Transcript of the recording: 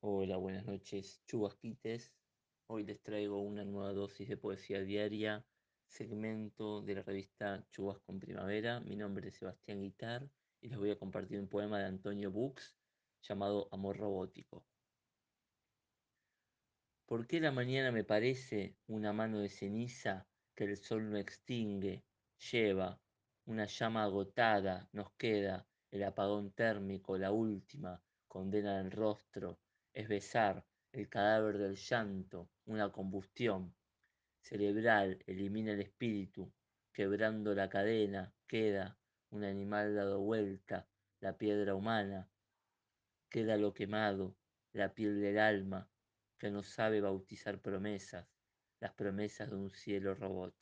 Hola, buenas noches, chubasquites. Hoy les traigo una nueva dosis de poesía diaria, segmento de la revista Chubasco en Primavera. Mi nombre es Sebastián Guitar y les voy a compartir un poema de Antonio Bux llamado Amor Robótico. ¿Por qué la mañana me parece una mano de ceniza que el sol no extingue, lleva una llama agotada, nos queda el apagón térmico, la última condena del rostro, es besar el cadáver del llanto, una combustión cerebral, elimina el espíritu, quebrando la cadena, queda un animal dado vuelta, la piedra humana, queda lo quemado, la piel del alma, que no sabe bautizar promesas, las promesas de un cielo robot.